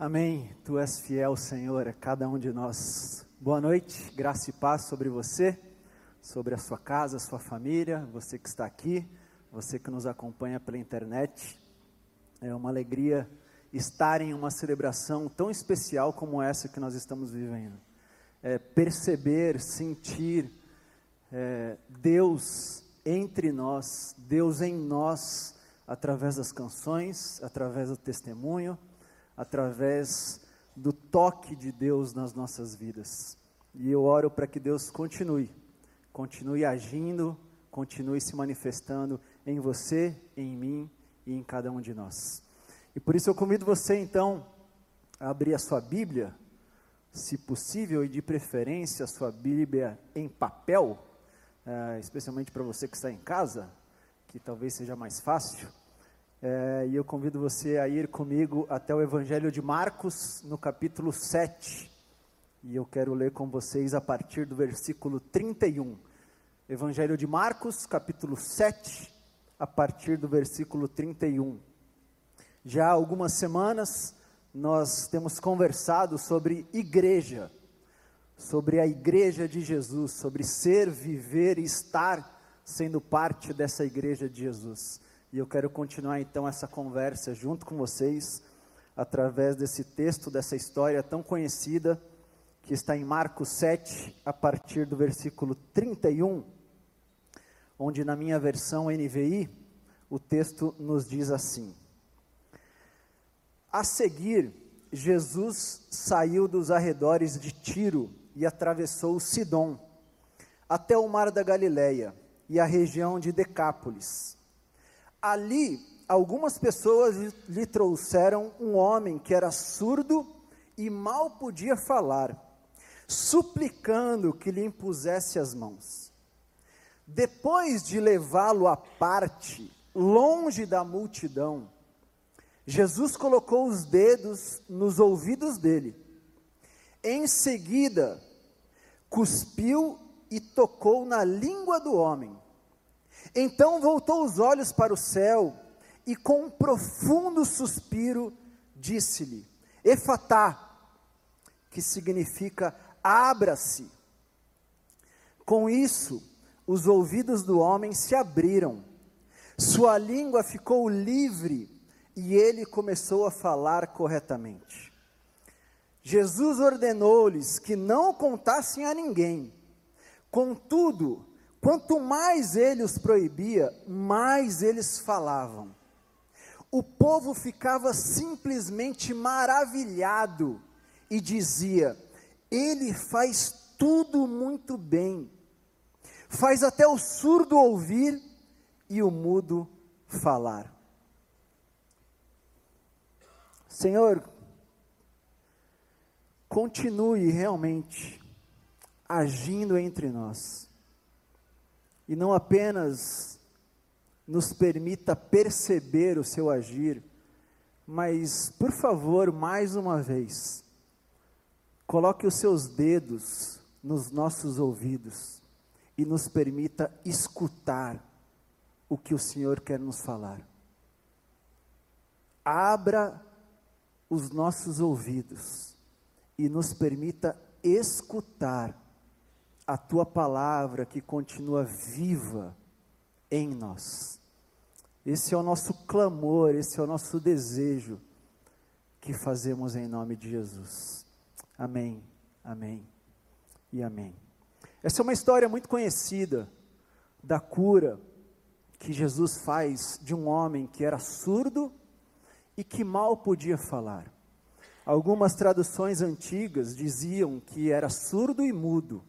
Amém. Tu és fiel, Senhor, a cada um de nós. Boa noite, graça e paz sobre você, sobre a sua casa, a sua família, você que está aqui, você que nos acompanha pela internet. É uma alegria estar em uma celebração tão especial como essa que nós estamos vivendo. É perceber, sentir é, Deus entre nós, Deus em nós, através das canções, através do testemunho através do toque de Deus nas nossas vidas. E eu oro para que Deus continue, continue agindo, continue se manifestando em você, em mim e em cada um de nós. E por isso eu convido você então a abrir a sua Bíblia, se possível e de preferência a sua Bíblia em papel, é, especialmente para você que está em casa, que talvez seja mais fácil. É, e eu convido você a ir comigo até o Evangelho de Marcos, no capítulo 7. E eu quero ler com vocês a partir do versículo 31. Evangelho de Marcos, capítulo 7, a partir do versículo 31. Já há algumas semanas nós temos conversado sobre igreja, sobre a igreja de Jesus, sobre ser, viver e estar sendo parte dessa igreja de Jesus. E eu quero continuar então essa conversa junto com vocês, através desse texto, dessa história tão conhecida, que está em Marcos 7, a partir do versículo 31, onde na minha versão NVI, o texto nos diz assim: A seguir, Jesus saiu dos arredores de Tiro e atravessou Sidom, até o mar da Galileia e a região de Decápolis Ali, algumas pessoas lhe trouxeram um homem que era surdo e mal podia falar, suplicando que lhe impusesse as mãos. Depois de levá-lo à parte, longe da multidão, Jesus colocou os dedos nos ouvidos dele. Em seguida, cuspiu e tocou na língua do homem então voltou os olhos para o céu e, com um profundo suspiro, disse-lhe: Efatá, que significa abra-se. Com isso, os ouvidos do homem se abriram, sua língua ficou livre e ele começou a falar corretamente. Jesus ordenou-lhes que não contassem a ninguém. Contudo, Quanto mais ele os proibia, mais eles falavam. O povo ficava simplesmente maravilhado e dizia: Ele faz tudo muito bem, faz até o surdo ouvir e o mudo falar. Senhor, continue realmente agindo entre nós e não apenas nos permita perceber o seu agir, mas, por favor, mais uma vez, coloque os seus dedos nos nossos ouvidos e nos permita escutar o que o Senhor quer nos falar. Abra os nossos ouvidos e nos permita escutar a tua palavra que continua viva em nós. Esse é o nosso clamor, esse é o nosso desejo que fazemos em nome de Jesus. Amém, amém e amém. Essa é uma história muito conhecida da cura que Jesus faz de um homem que era surdo e que mal podia falar. Algumas traduções antigas diziam que era surdo e mudo.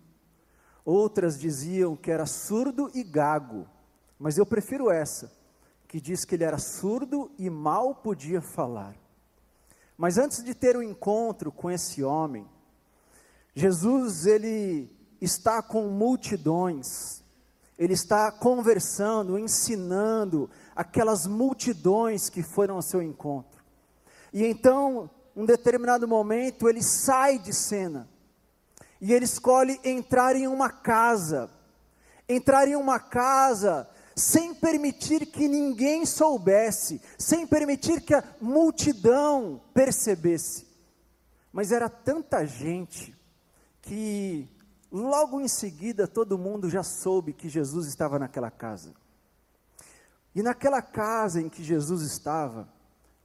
Outras diziam que era surdo e gago, mas eu prefiro essa, que diz que ele era surdo e mal podia falar. Mas antes de ter o um encontro com esse homem, Jesus ele está com multidões, ele está conversando, ensinando aquelas multidões que foram ao seu encontro. E então, um determinado momento, ele sai de cena e ele escolhe entrar em uma casa, entrar em uma casa sem permitir que ninguém soubesse, sem permitir que a multidão percebesse. Mas era tanta gente que logo em seguida todo mundo já soube que Jesus estava naquela casa. E naquela casa em que Jesus estava,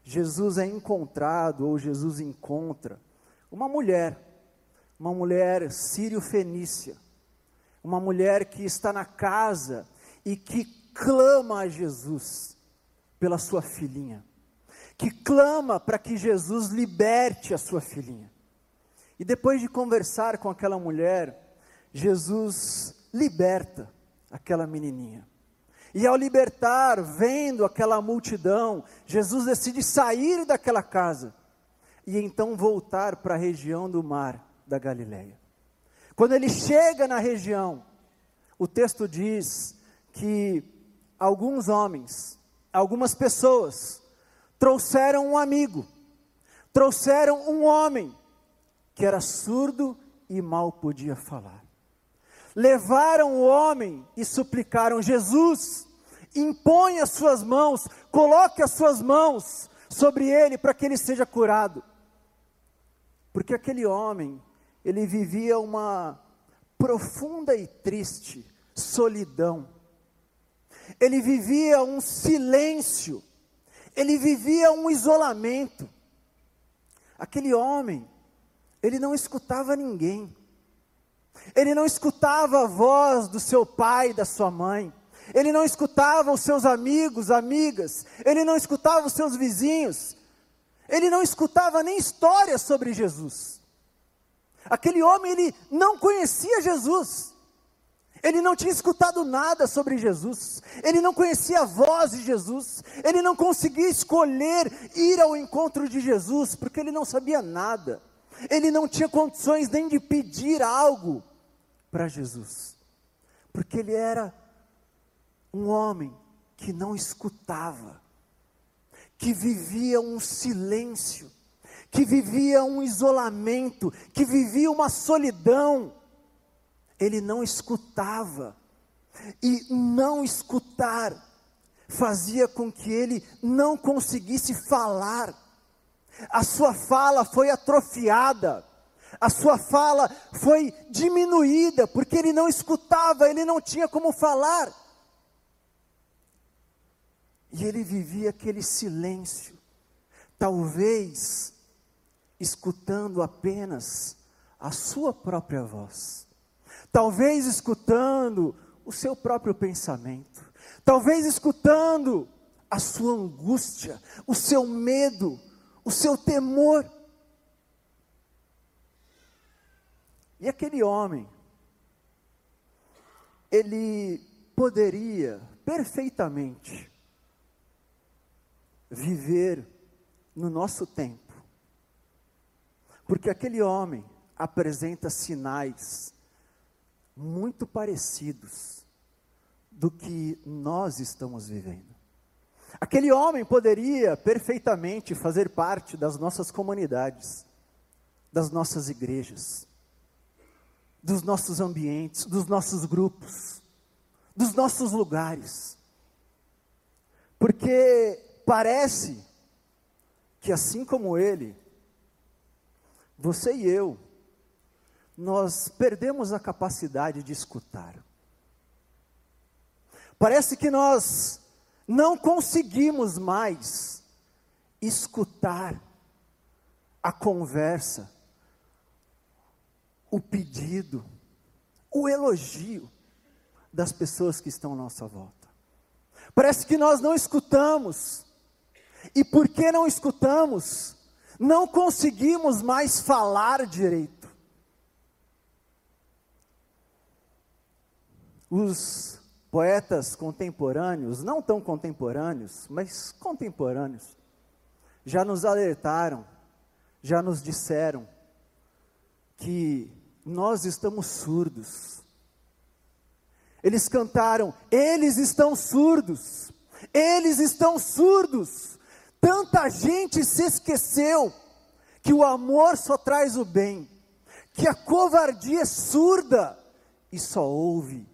Jesus é encontrado, ou Jesus encontra, uma mulher, uma mulher sírio-fenícia, uma mulher que está na casa e que clama a Jesus pela sua filhinha, que clama para que Jesus liberte a sua filhinha. E depois de conversar com aquela mulher, Jesus liberta aquela menininha. E ao libertar, vendo aquela multidão, Jesus decide sair daquela casa e então voltar para a região do mar da Galileia. Quando ele chega na região, o texto diz que alguns homens, algumas pessoas, trouxeram um amigo, trouxeram um homem que era surdo e mal podia falar levaram o homem e suplicaram: Jesus, impõe as suas mãos, coloque as suas mãos sobre ele para que ele seja curado. Porque aquele homem, ele vivia uma profunda e triste solidão. Ele vivia um silêncio. Ele vivia um isolamento. Aquele homem, ele não escutava ninguém. Ele não escutava a voz do seu pai da sua mãe. Ele não escutava os seus amigos, amigas. Ele não escutava os seus vizinhos. Ele não escutava nem histórias sobre Jesus. Aquele homem, ele não conhecia Jesus. Ele não tinha escutado nada sobre Jesus. Ele não conhecia a voz de Jesus. Ele não conseguia escolher ir ao encontro de Jesus, porque ele não sabia nada. Ele não tinha condições nem de pedir algo para Jesus, porque ele era um homem que não escutava, que vivia um silêncio, que vivia um isolamento, que vivia uma solidão. Ele não escutava, e não escutar fazia com que ele não conseguisse falar, a sua fala foi atrofiada a sua fala foi diminuída, porque ele não escutava, ele não tinha como falar. E ele vivia aquele silêncio, talvez escutando apenas a sua própria voz, talvez escutando o seu próprio pensamento, talvez escutando a sua angústia, o seu medo, o seu temor. E aquele homem, ele poderia perfeitamente viver no nosso tempo, porque aquele homem apresenta sinais muito parecidos do que nós estamos vivendo. Aquele homem poderia perfeitamente fazer parte das nossas comunidades, das nossas igrejas dos nossos ambientes, dos nossos grupos, dos nossos lugares. Porque parece que assim como ele, você e eu, nós perdemos a capacidade de escutar. Parece que nós não conseguimos mais escutar a conversa o pedido, o elogio das pessoas que estão à nossa volta. Parece que nós não escutamos, e porque não escutamos, não conseguimos mais falar direito. Os poetas contemporâneos, não tão contemporâneos, mas contemporâneos, já nos alertaram, já nos disseram que nós estamos surdos. Eles cantaram, eles estão surdos, eles estão surdos. Tanta gente se esqueceu que o amor só traz o bem, que a covardia é surda e só ouve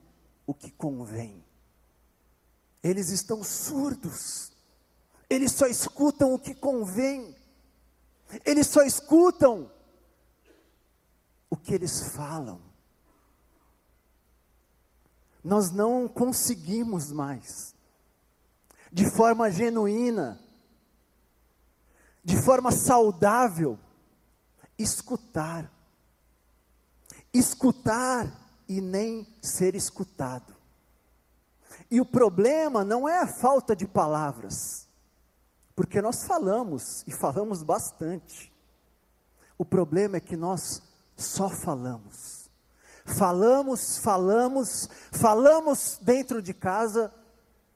o que convém. Eles estão surdos, eles só escutam o que convém, eles só escutam que eles falam. Nós não conseguimos mais, de forma genuína, de forma saudável, escutar. Escutar e nem ser escutado. E o problema não é a falta de palavras, porque nós falamos e falamos bastante. O problema é que nós só falamos. Falamos, falamos, falamos dentro de casa,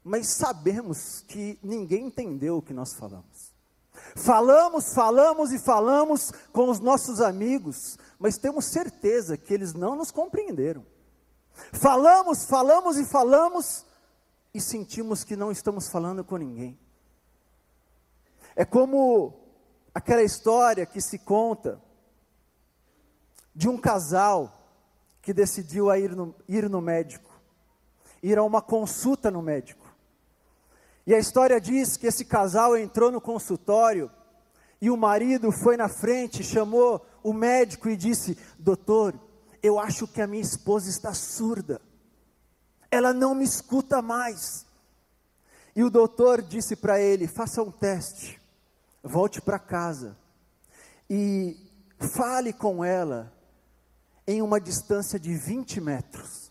mas sabemos que ninguém entendeu o que nós falamos. Falamos, falamos e falamos com os nossos amigos, mas temos certeza que eles não nos compreenderam. Falamos, falamos e falamos e sentimos que não estamos falando com ninguém. É como aquela história que se conta de um casal que decidiu ir no, ir no médico, ir a uma consulta no médico. E a história diz que esse casal entrou no consultório e o marido foi na frente, chamou o médico e disse: Doutor, eu acho que a minha esposa está surda, ela não me escuta mais. E o doutor disse para ele: Faça um teste, volte para casa e fale com ela em uma distância de 20 metros.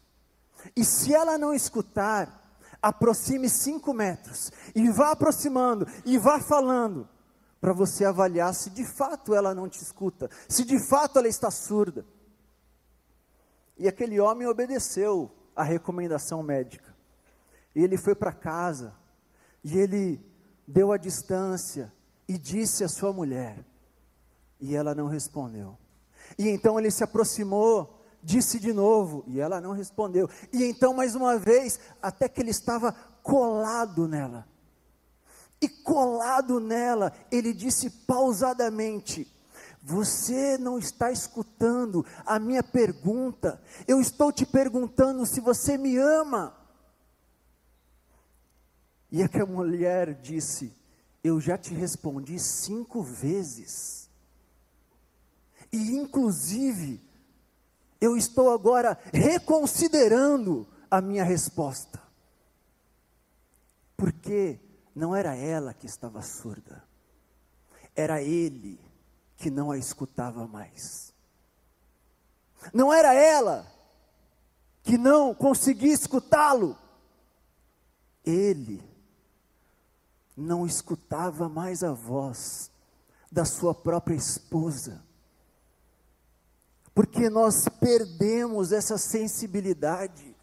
E se ela não escutar, aproxime cinco metros e vá aproximando e vá falando para você avaliar se de fato ela não te escuta, se de fato ela está surda. E aquele homem obedeceu a recomendação médica. E ele foi para casa e ele deu a distância e disse à sua mulher, e ela não respondeu. E então ele se aproximou disse de novo, e ela não respondeu. E então, mais uma vez, até que ele estava colado nela. E colado nela, ele disse pausadamente: Você não está escutando a minha pergunta. Eu estou te perguntando se você me ama. E aquela mulher disse: Eu já te respondi cinco vezes. E inclusive, eu estou agora reconsiderando a minha resposta. Porque não era ela que estava surda, era ele que não a escutava mais. Não era ela que não conseguia escutá-lo, ele não escutava mais a voz da sua própria esposa porque nós perdemos essa sensibilidade,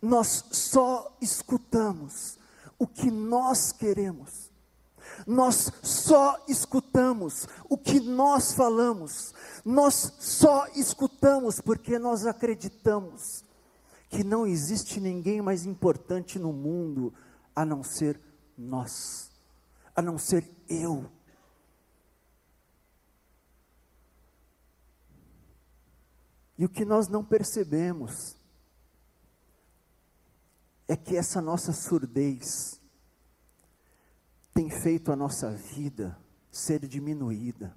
nós só escutamos o que nós queremos, nós só escutamos o que nós falamos, nós só escutamos porque nós acreditamos que não existe ninguém mais importante no mundo a não ser nós, a não ser eu. E o que nós não percebemos é que essa nossa surdez tem feito a nossa vida ser diminuída,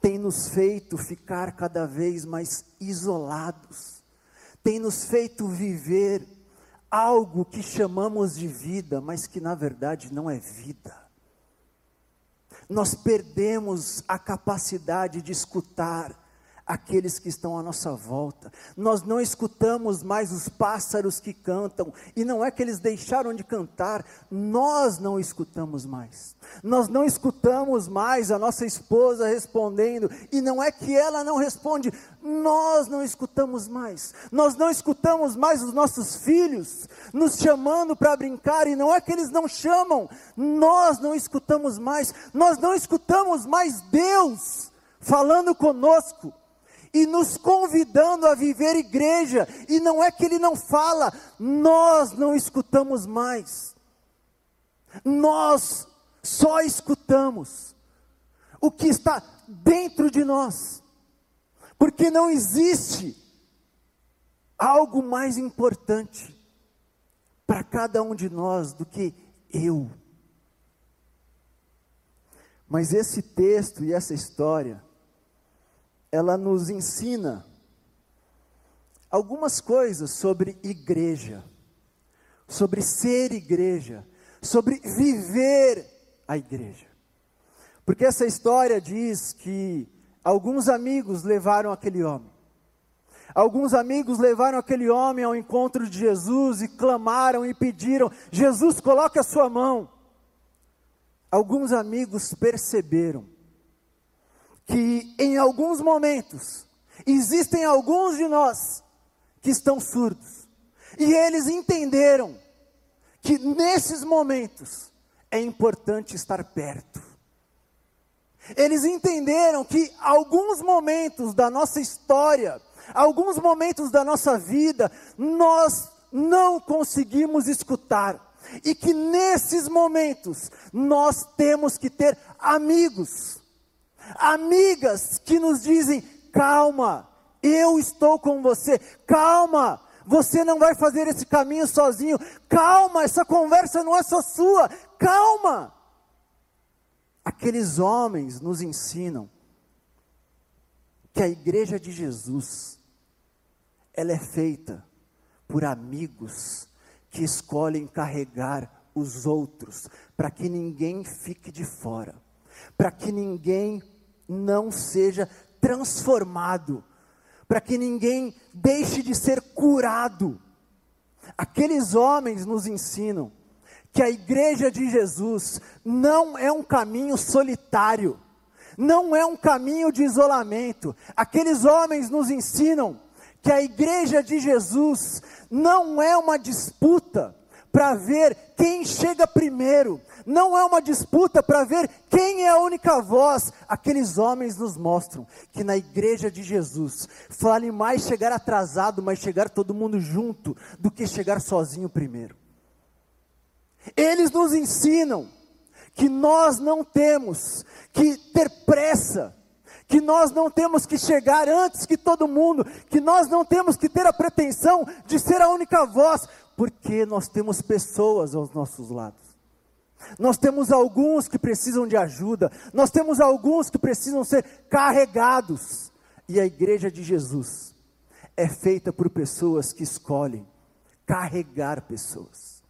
tem nos feito ficar cada vez mais isolados, tem nos feito viver algo que chamamos de vida, mas que na verdade não é vida. Nós perdemos a capacidade de escutar, aqueles que estão à nossa volta. Nós não escutamos mais os pássaros que cantam, e não é que eles deixaram de cantar, nós não escutamos mais. Nós não escutamos mais a nossa esposa respondendo, e não é que ela não responde, nós não escutamos mais. Nós não escutamos mais os nossos filhos nos chamando para brincar, e não é que eles não chamam, nós não escutamos mais. Nós não escutamos mais Deus falando conosco e nos convidando a viver igreja, e não é que ele não fala, nós não escutamos mais, nós só escutamos o que está dentro de nós, porque não existe algo mais importante para cada um de nós do que eu. Mas esse texto e essa história, ela nos ensina algumas coisas sobre igreja, sobre ser igreja, sobre viver a igreja. Porque essa história diz que alguns amigos levaram aquele homem. Alguns amigos levaram aquele homem ao encontro de Jesus e clamaram e pediram: Jesus, coloque a sua mão. Alguns amigos perceberam que em alguns momentos existem alguns de nós que estão surdos. E eles entenderam que nesses momentos é importante estar perto. Eles entenderam que alguns momentos da nossa história, alguns momentos da nossa vida, nós não conseguimos escutar. E que nesses momentos nós temos que ter amigos, amigas que nos dizem: calma, eu estou com você, calma, você não vai fazer esse caminho sozinho, calma, essa conversa não é só sua, calma. Aqueles homens nos ensinam que a igreja de Jesus, ela é feita por amigos que escolhem carregar os outros, para que ninguém fique de fora, para que ninguém não seja transformado, para que ninguém deixe de ser curado. Aqueles homens nos ensinam que a igreja de Jesus não é um caminho solitário, não é um caminho de isolamento. Aqueles homens nos ensinam que a igreja de Jesus não é uma disputa para ver quem chega primeiro, não é uma disputa para ver quem é a única voz. Aqueles homens nos mostram que na igreja de Jesus vale mais chegar atrasado, mas chegar todo mundo junto, do que chegar sozinho primeiro. Eles nos ensinam que nós não temos que ter pressa, que nós não temos que chegar antes que todo mundo, que nós não temos que ter a pretensão de ser a única voz, porque nós temos pessoas aos nossos lados. Nós temos alguns que precisam de ajuda, nós temos alguns que precisam ser carregados. E a igreja de Jesus é feita por pessoas que escolhem carregar pessoas.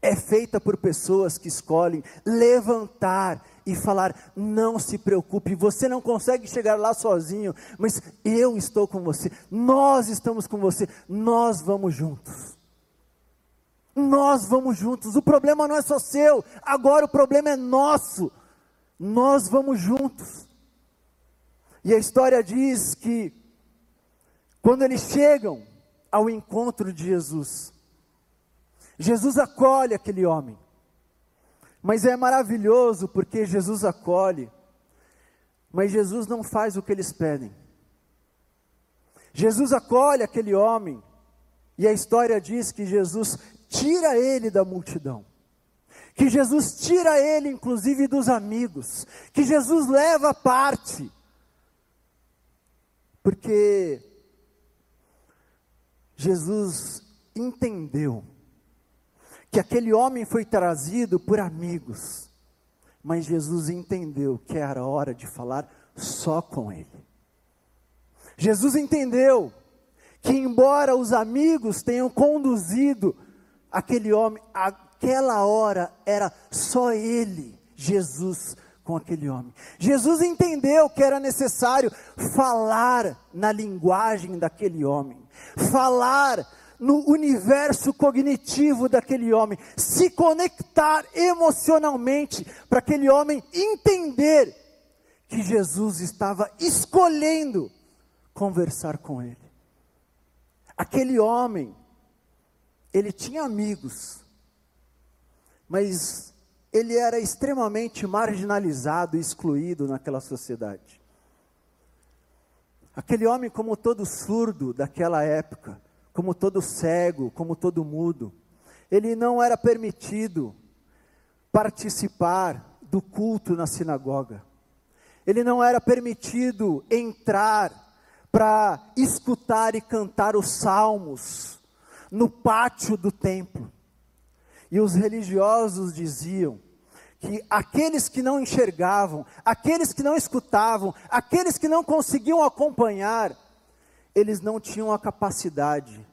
É feita por pessoas que escolhem levantar e falar: não se preocupe, você não consegue chegar lá sozinho, mas eu estou com você, nós estamos com você, nós vamos juntos. Nós vamos juntos, o problema não é só seu, agora o problema é nosso, nós vamos juntos. E a história diz que, quando eles chegam ao encontro de Jesus, Jesus acolhe aquele homem, mas é maravilhoso porque Jesus acolhe, mas Jesus não faz o que eles pedem. Jesus acolhe aquele homem, e a história diz que Jesus tira ele da multidão. Que Jesus tira ele, inclusive, dos amigos. Que Jesus leva parte. Porque Jesus entendeu que aquele homem foi trazido por amigos, mas Jesus entendeu que era hora de falar só com ele. Jesus entendeu que, embora os amigos tenham conduzido aquele homem, aquela hora era só ele, Jesus, com aquele homem. Jesus entendeu que era necessário falar na linguagem daquele homem, falar no universo cognitivo daquele homem, se conectar emocionalmente para aquele homem entender que Jesus estava escolhendo conversar com ele. Aquele homem, ele tinha amigos, mas ele era extremamente marginalizado excluído naquela sociedade. Aquele homem, como todo surdo daquela época, como todo cego, como todo mudo. Ele não era permitido participar do culto na sinagoga. Ele não era permitido entrar para escutar e cantar os salmos no pátio do templo. E os religiosos diziam que aqueles que não enxergavam, aqueles que não escutavam, aqueles que não conseguiam acompanhar, eles não tinham a capacidade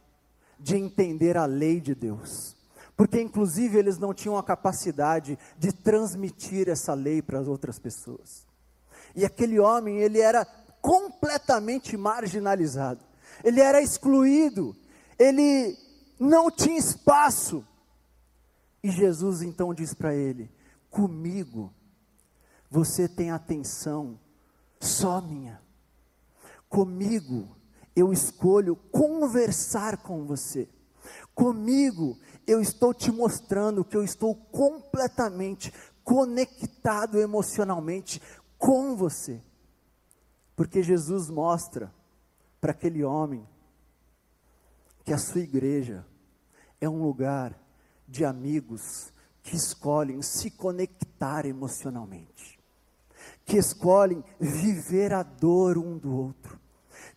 de entender a lei de Deus. Porque, inclusive, eles não tinham a capacidade de transmitir essa lei para as outras pessoas. E aquele homem, ele era completamente marginalizado, ele era excluído, ele não tinha espaço. E Jesus então diz para ele: Comigo, você tem atenção só minha. Comigo, eu escolho conversar com você. Comigo, eu estou te mostrando que eu estou completamente conectado emocionalmente com você. Porque Jesus mostra para aquele homem que a sua igreja é um lugar de amigos que escolhem se conectar emocionalmente, que escolhem viver a dor um do outro,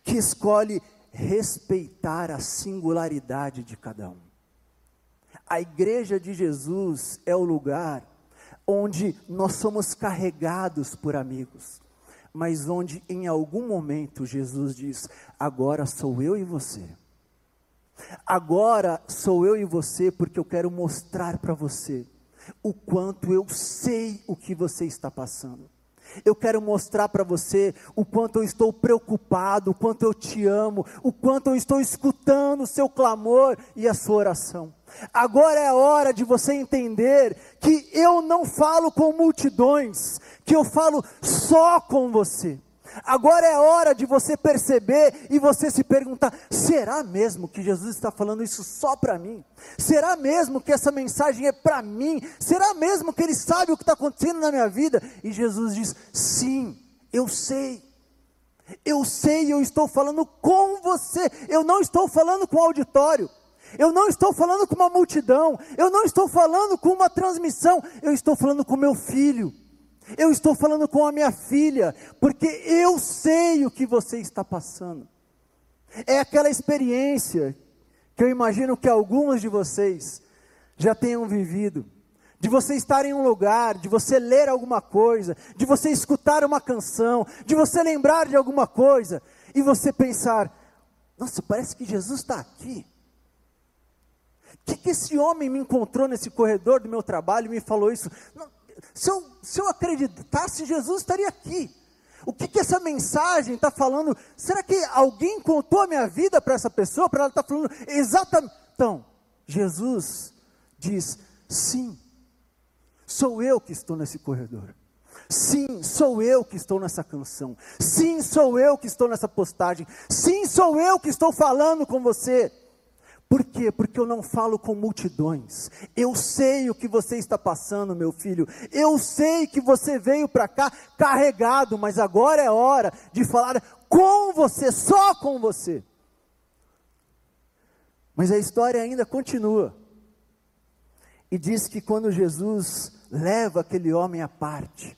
que escolhe respeitar a singularidade de cada um. A igreja de Jesus é o lugar onde nós somos carregados por amigos, mas onde em algum momento Jesus diz: agora sou eu e você. Agora sou eu e você porque eu quero mostrar para você o quanto eu sei o que você está passando. Eu quero mostrar para você o quanto eu estou preocupado, o quanto eu te amo, o quanto eu estou escutando o seu clamor e a sua oração. Agora é a hora de você entender que eu não falo com multidões, que eu falo só com você. Agora é hora de você perceber e você se perguntar: será mesmo que Jesus está falando isso só para mim? Será mesmo que essa mensagem é para mim? Será mesmo que Ele sabe o que está acontecendo na minha vida? E Jesus diz: sim, eu sei. Eu sei, eu estou falando com você, eu não estou falando com o auditório. Eu não estou falando com uma multidão, eu não estou falando com uma transmissão, eu estou falando com meu filho. Eu estou falando com a minha filha, porque eu sei o que você está passando. É aquela experiência que eu imagino que algumas de vocês já tenham vivido. De você estar em um lugar, de você ler alguma coisa, de você escutar uma canção, de você lembrar de alguma coisa, e você pensar: nossa, parece que Jesus está aqui. O que, que esse homem me encontrou nesse corredor do meu trabalho e me falou isso? Não, se eu, se eu acreditasse, Jesus estaria aqui. O que, que essa mensagem está falando? Será que alguém contou a minha vida para essa pessoa? Para ela estar tá falando exatamente. Então, Jesus diz: sim, sou eu que estou nesse corredor. Sim, sou eu que estou nessa canção. Sim, sou eu que estou nessa postagem. Sim, sou eu que estou falando com você. Por quê? Porque eu não falo com multidões. Eu sei o que você está passando, meu filho. Eu sei que você veio para cá carregado, mas agora é hora de falar com você, só com você. Mas a história ainda continua. E diz que quando Jesus leva aquele homem à parte,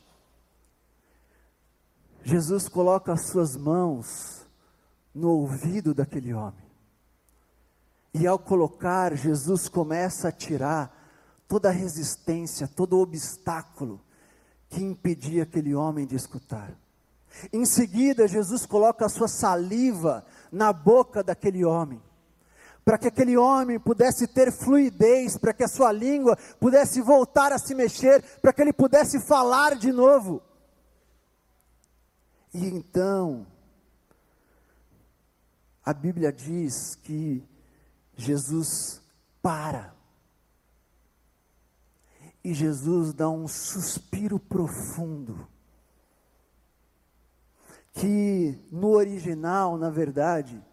Jesus coloca as suas mãos no ouvido daquele homem. E ao colocar, Jesus começa a tirar toda a resistência, todo o obstáculo que impedia aquele homem de escutar. Em seguida, Jesus coloca a sua saliva na boca daquele homem, para que aquele homem pudesse ter fluidez, para que a sua língua pudesse voltar a se mexer, para que ele pudesse falar de novo. E então, a Bíblia diz que Jesus para. E Jesus dá um suspiro profundo. Que no original, na verdade,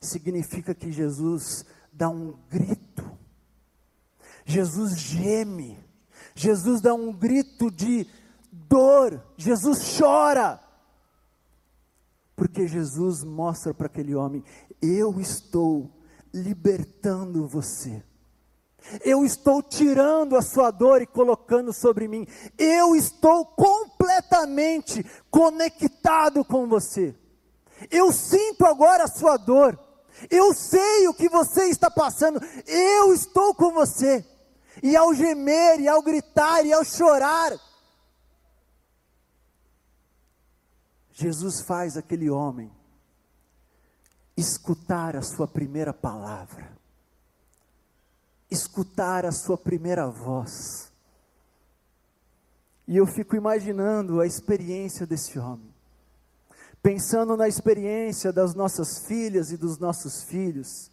significa que Jesus dá um grito. Jesus geme. Jesus dá um grito de dor. Jesus chora. Porque Jesus mostra para aquele homem: eu estou libertando você. Eu estou tirando a sua dor e colocando sobre mim. Eu estou completamente conectado com você. Eu sinto agora a sua dor. Eu sei o que você está passando. Eu estou com você. E ao gemer, e ao gritar, e ao chorar, Jesus faz aquele homem escutar a sua primeira palavra, escutar a sua primeira voz. E eu fico imaginando a experiência desse homem, pensando na experiência das nossas filhas e dos nossos filhos,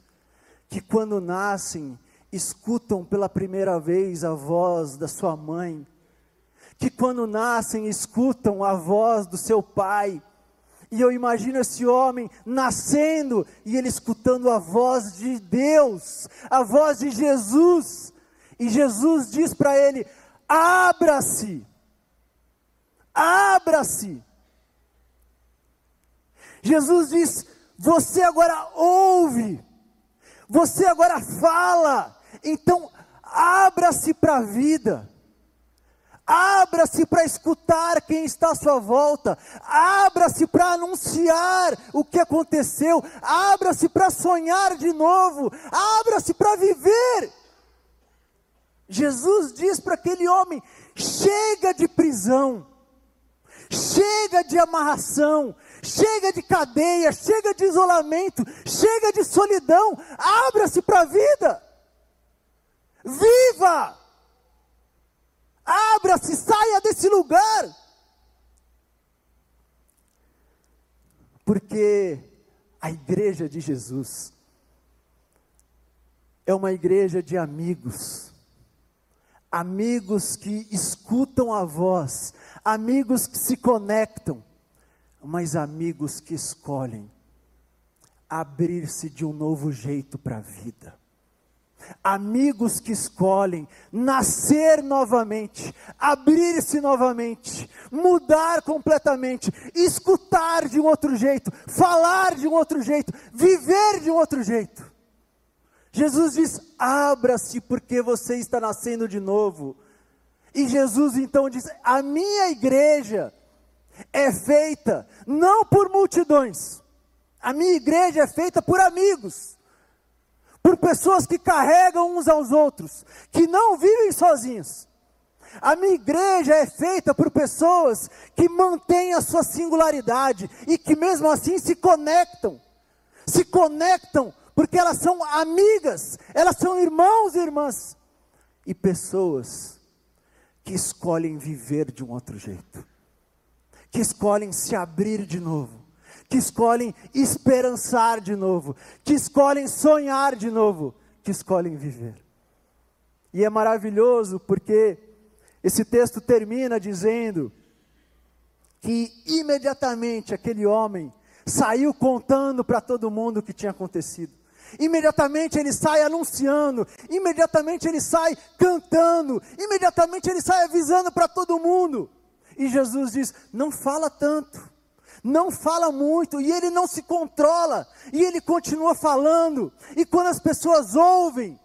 que quando nascem, escutam pela primeira vez a voz da sua mãe, que quando nascem escutam a voz do seu pai, e eu imagino esse homem nascendo e ele escutando a voz de Deus, a voz de Jesus. E Jesus diz para ele: abra-se, abra-se. Jesus diz: você agora ouve, você agora fala, então abra-se para a vida. Abra-se para escutar quem está à sua volta. Abra-se para anunciar o que aconteceu. Abra-se para sonhar de novo. Abra-se para viver. Jesus diz para aquele homem: chega de prisão, chega de amarração, chega de cadeia, chega de isolamento, chega de solidão. Abra-se para a vida. Viva! Abra-se, saia desse lugar. Porque a igreja de Jesus é uma igreja de amigos. Amigos que escutam a voz, amigos que se conectam, mas amigos que escolhem abrir-se de um novo jeito para a vida amigos que escolhem nascer novamente, abrir-se novamente, mudar completamente, escutar de um outro jeito, falar de um outro jeito, viver de um outro jeito. Jesus diz: abra-se, porque você está nascendo de novo. E Jesus então diz: a minha igreja é feita não por multidões, a minha igreja é feita por amigos por pessoas que carregam uns aos outros, que não vivem sozinhos. A minha igreja é feita por pessoas que mantêm a sua singularidade e que mesmo assim se conectam. Se conectam porque elas são amigas, elas são irmãos e irmãs. E pessoas que escolhem viver de um outro jeito, que escolhem se abrir de novo que escolhem esperançar de novo, que escolhem sonhar de novo, que escolhem viver. E é maravilhoso porque esse texto termina dizendo que imediatamente aquele homem saiu contando para todo mundo o que tinha acontecido. Imediatamente ele sai anunciando, imediatamente ele sai cantando, imediatamente ele sai avisando para todo mundo. E Jesus diz: Não fala tanto, não fala muito e ele não se controla, e ele continua falando. E quando as pessoas ouvem,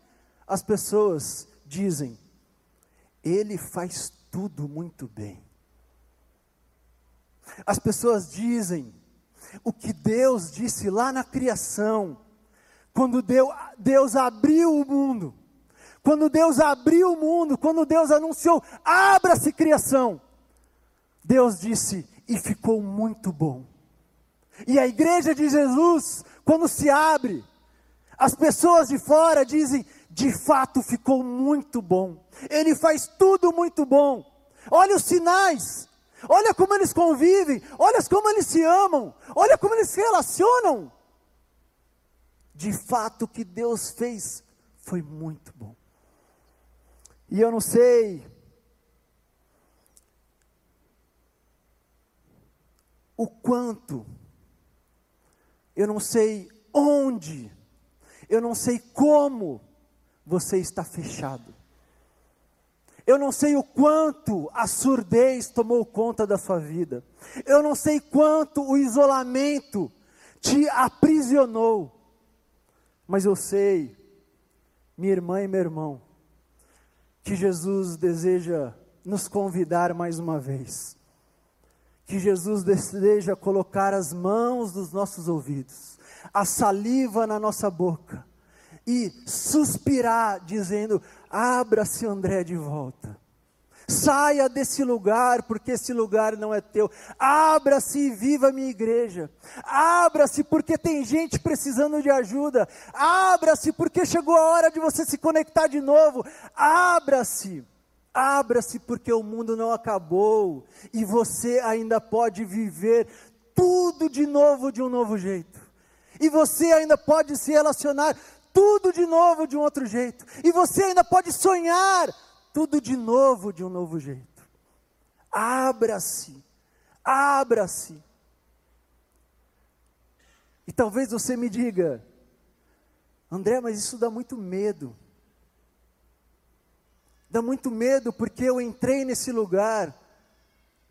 as pessoas dizem: ele faz tudo muito bem. As pessoas dizem o que Deus disse lá na criação, quando Deus, Deus abriu o mundo. Quando Deus abriu o mundo, quando Deus anunciou: abra-se criação. Deus disse: e ficou muito bom. E a igreja de Jesus, quando se abre, as pessoas de fora dizem: de fato ficou muito bom. Ele faz tudo muito bom. Olha os sinais, olha como eles convivem, olha como eles se amam, olha como eles se relacionam. De fato, o que Deus fez foi muito bom. E eu não sei o quanto, eu não sei onde, eu não sei como você está fechado. Eu não sei o quanto a surdez tomou conta da sua vida. Eu não sei quanto o isolamento te aprisionou. Mas eu sei, minha irmã e meu irmão, que Jesus deseja nos convidar mais uma vez que Jesus deseja colocar as mãos nos nossos ouvidos, a saliva na nossa boca e suspirar, dizendo: Abra-se, André, de volta. Saia desse lugar, porque esse lugar não é teu. Abra-se e viva a minha igreja. Abra-se, porque tem gente precisando de ajuda. Abra-se, porque chegou a hora de você se conectar de novo. Abra-se. Abra-se, porque o mundo não acabou. E você ainda pode viver tudo de novo de um novo jeito. E você ainda pode se relacionar tudo de novo de um outro jeito. E você ainda pode sonhar tudo de novo de um novo jeito. Abra-se, abra-se. E talvez você me diga, André, mas isso dá muito medo. Dá muito medo porque eu entrei nesse lugar,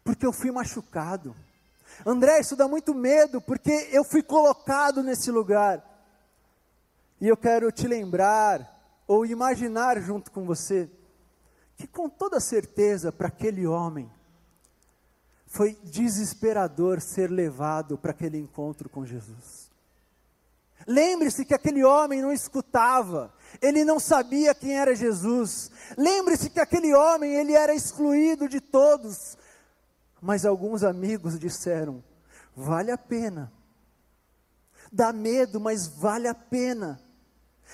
porque eu fui machucado. André, isso dá muito medo porque eu fui colocado nesse lugar. E eu quero te lembrar, ou imaginar junto com você, que com toda certeza para aquele homem foi desesperador ser levado para aquele encontro com Jesus. Lembre-se que aquele homem não escutava, ele não sabia quem era Jesus. Lembre-se que aquele homem ele era excluído de todos. Mas alguns amigos disseram: vale a pena. Dá medo, mas vale a pena.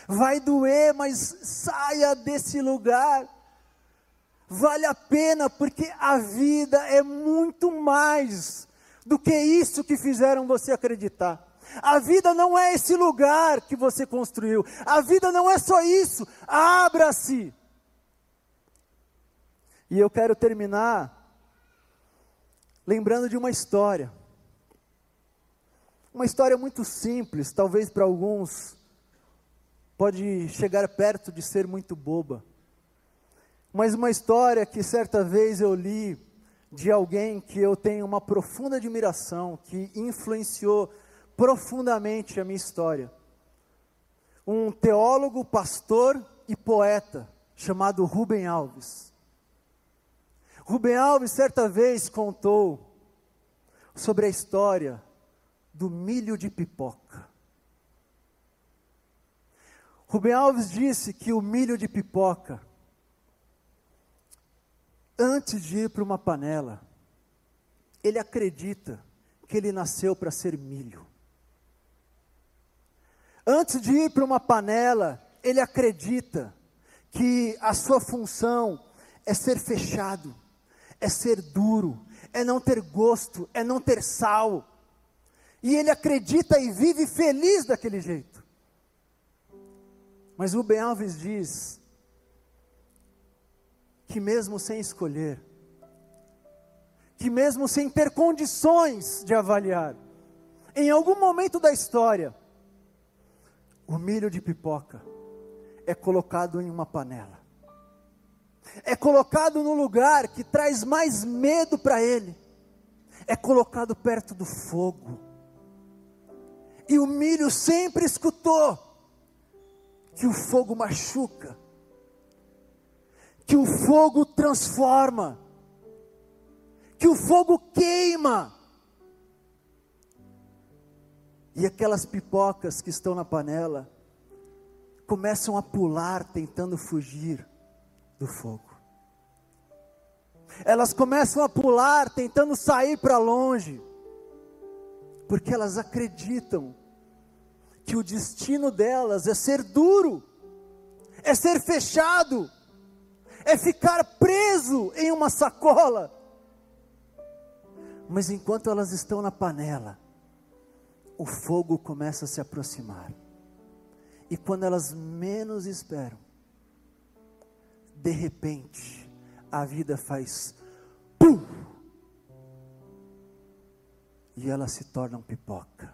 Vai doer, mas saia desse lugar vale a pena, porque a vida é muito mais do que isso que fizeram você acreditar. A vida não é esse lugar que você construiu, a vida não é só isso, abra-se. E eu quero terminar lembrando de uma história. Uma história muito simples, talvez para alguns pode chegar perto de ser muito boba. Mas uma história que certa vez eu li de alguém que eu tenho uma profunda admiração, que influenciou profundamente a minha história. Um teólogo, pastor e poeta chamado Rubem Alves. Rubem Alves certa vez contou sobre a história do milho de pipoca. Rubem Alves disse que o milho de pipoca antes de ir para uma panela, ele acredita que ele nasceu para ser milho. Antes de ir para uma panela, ele acredita que a sua função é ser fechado, é ser duro, é não ter gosto, é não ter sal. E ele acredita e vive feliz daquele jeito. Mas o Ben Alves diz que mesmo sem escolher, que mesmo sem ter condições de avaliar, em algum momento da história, o milho de pipoca é colocado em uma panela, é colocado no lugar que traz mais medo para ele, é colocado perto do fogo. E o milho sempre escutou que o fogo machuca, que o fogo transforma, que o fogo queima. E aquelas pipocas que estão na panela começam a pular tentando fugir do fogo. Elas começam a pular tentando sair para longe, porque elas acreditam que o destino delas é ser duro, é ser fechado, é ficar preso em uma sacola. Mas enquanto elas estão na panela, o fogo começa a se aproximar. E quando elas menos esperam, de repente, a vida faz pum! E elas se tornam pipoca.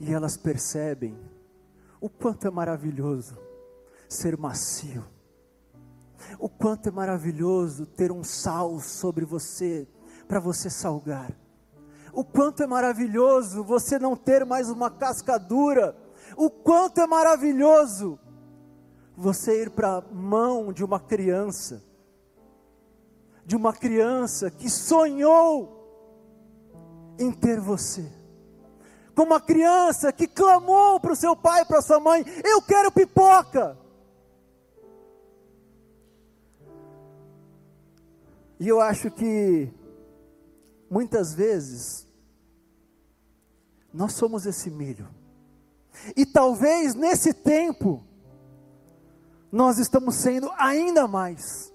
E elas percebem o quanto é maravilhoso ser macio, o quanto é maravilhoso ter um sal sobre você, para você salgar. O quanto é maravilhoso você não ter mais uma casca dura. O quanto é maravilhoso você ir para a mão de uma criança, de uma criança que sonhou em ter você. Como uma criança que clamou para o seu pai, para sua mãe: Eu quero pipoca. E eu acho que muitas vezes nós somos esse milho. E talvez nesse tempo nós estamos sendo ainda mais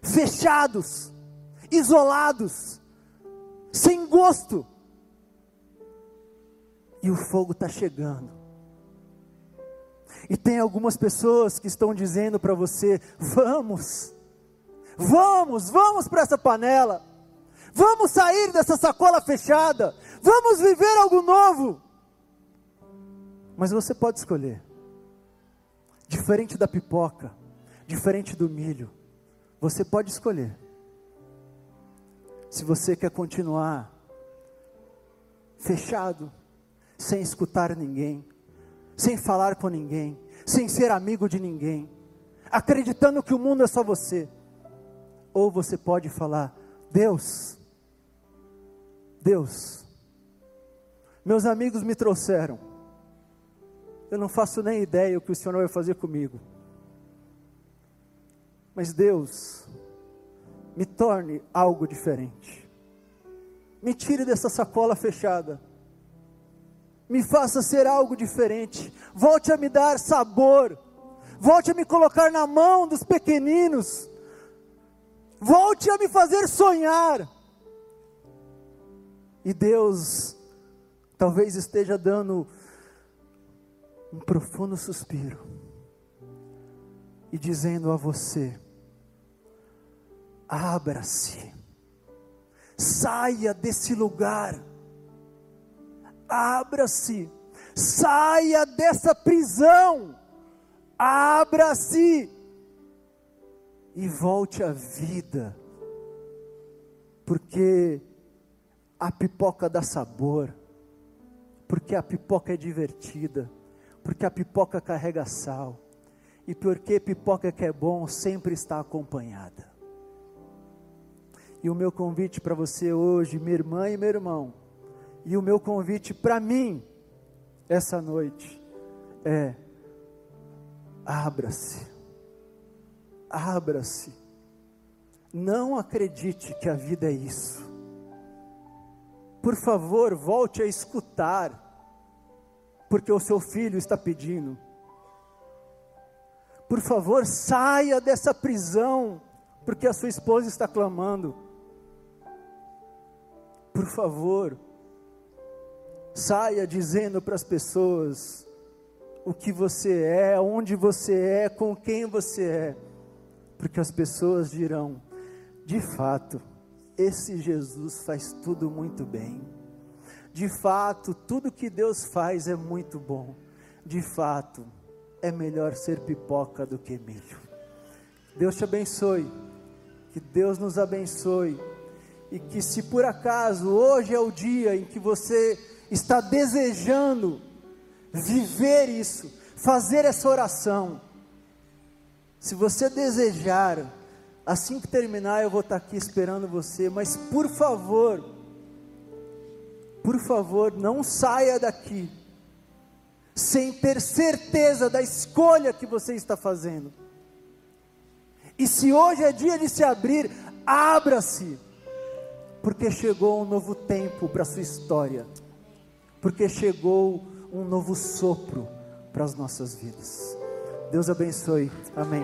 fechados, isolados, sem gosto. E o fogo está chegando. E tem algumas pessoas que estão dizendo para você: vamos, vamos, vamos para essa panela, vamos sair dessa sacola fechada, vamos viver algo novo. Mas você pode escolher, diferente da pipoca, diferente do milho, você pode escolher. Se você quer continuar fechado, sem escutar ninguém, sem falar com ninguém, sem ser amigo de ninguém, acreditando que o mundo é só você. Ou você pode falar: Deus, Deus, meus amigos me trouxeram, eu não faço nem ideia o que o Senhor vai fazer comigo, mas Deus, me torne algo diferente, me tire dessa sacola fechada. Me faça ser algo diferente, volte a me dar sabor, volte a me colocar na mão dos pequeninos, volte a me fazer sonhar. E Deus talvez esteja dando um profundo suspiro e dizendo a você: abra-se, saia desse lugar abra-se, saia dessa prisão, abra-se e volte à vida, porque a pipoca dá sabor, porque a pipoca é divertida, porque a pipoca carrega sal, e porque pipoca que é bom sempre está acompanhada. E o meu convite para você hoje, minha irmã e meu irmão, e o meu convite para mim, essa noite, é: abra-se, abra-se. Não acredite que a vida é isso. Por favor, volte a escutar, porque o seu filho está pedindo. Por favor, saia dessa prisão, porque a sua esposa está clamando. Por favor, Saia dizendo para as pessoas o que você é, onde você é, com quem você é, porque as pessoas dirão: de fato, esse Jesus faz tudo muito bem. De fato, tudo que Deus faz é muito bom. De fato, é melhor ser pipoca do que milho. Deus te abençoe. Que Deus nos abençoe. E que se por acaso hoje é o dia em que você está desejando viver isso, fazer essa oração, se você desejar, assim que terminar, eu vou estar aqui esperando você, mas por favor, por favor, não saia daqui sem ter certeza da escolha que você está fazendo. E se hoje é dia de se abrir, abra-se, porque chegou um novo tempo para a sua história porque chegou um novo sopro para as nossas vidas. Deus abençoe. Amém.